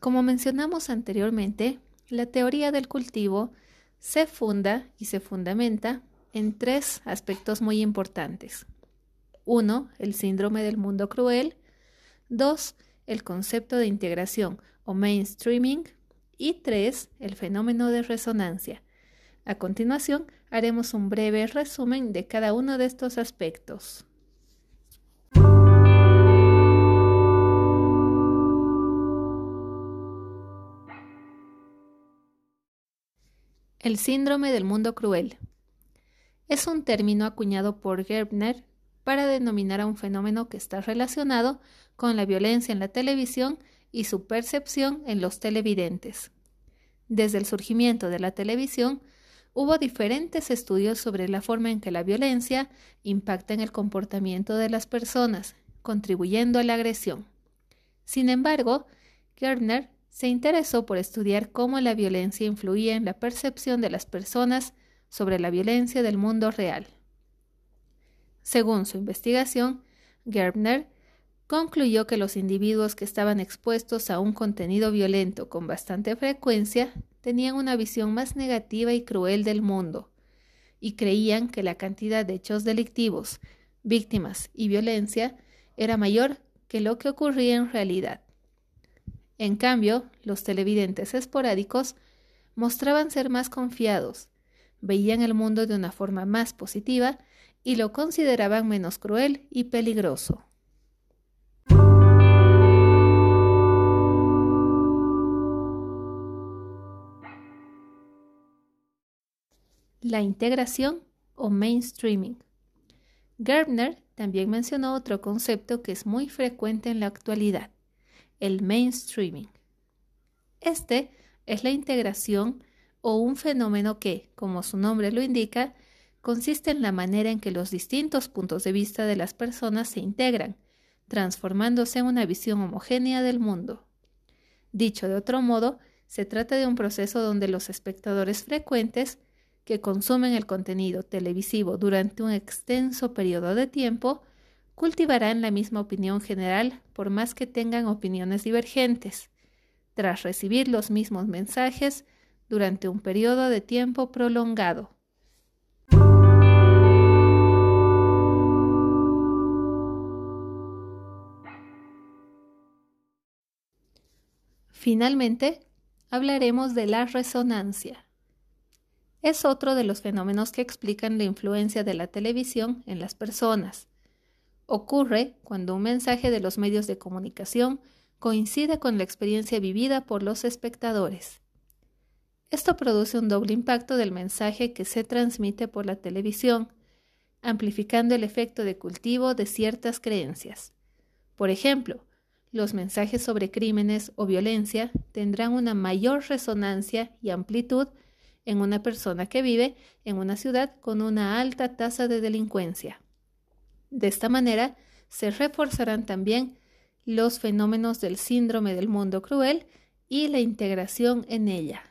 Como mencionamos anteriormente, la teoría del cultivo se funda y se fundamenta en tres aspectos muy importantes. Uno, el síndrome del mundo cruel. Dos, el concepto de integración o mainstreaming. Y tres, el fenómeno de resonancia. A continuación, haremos un breve resumen de cada uno de estos aspectos. El síndrome del mundo cruel es un término acuñado por Gerbner para denominar a un fenómeno que está relacionado con la violencia en la televisión y su percepción en los televidentes. Desde el surgimiento de la televisión, hubo diferentes estudios sobre la forma en que la violencia impacta en el comportamiento de las personas, contribuyendo a la agresión. Sin embargo, Gerbner se interesó por estudiar cómo la violencia influía en la percepción de las personas sobre la violencia del mundo real. Según su investigación, Gerbner concluyó que los individuos que estaban expuestos a un contenido violento con bastante frecuencia tenían una visión más negativa y cruel del mundo, y creían que la cantidad de hechos delictivos, víctimas y violencia era mayor que lo que ocurría en realidad. En cambio, los televidentes esporádicos mostraban ser más confiados, veían el mundo de una forma más positiva y lo consideraban menos cruel y peligroso. La integración o mainstreaming. Gerbner también mencionó otro concepto que es muy frecuente en la actualidad, el mainstreaming. Este es la integración o un fenómeno que, como su nombre lo indica, consiste en la manera en que los distintos puntos de vista de las personas se integran, transformándose en una visión homogénea del mundo. Dicho de otro modo, se trata de un proceso donde los espectadores frecuentes que consumen el contenido televisivo durante un extenso periodo de tiempo cultivarán la misma opinión general por más que tengan opiniones divergentes, tras recibir los mismos mensajes durante un periodo de tiempo prolongado. Finalmente, hablaremos de la resonancia. Es otro de los fenómenos que explican la influencia de la televisión en las personas. Ocurre cuando un mensaje de los medios de comunicación coincide con la experiencia vivida por los espectadores. Esto produce un doble impacto del mensaje que se transmite por la televisión, amplificando el efecto de cultivo de ciertas creencias. Por ejemplo, los mensajes sobre crímenes o violencia tendrán una mayor resonancia y amplitud en una persona que vive en una ciudad con una alta tasa de delincuencia. De esta manera, se reforzarán también los fenómenos del síndrome del mundo cruel y la integración en ella.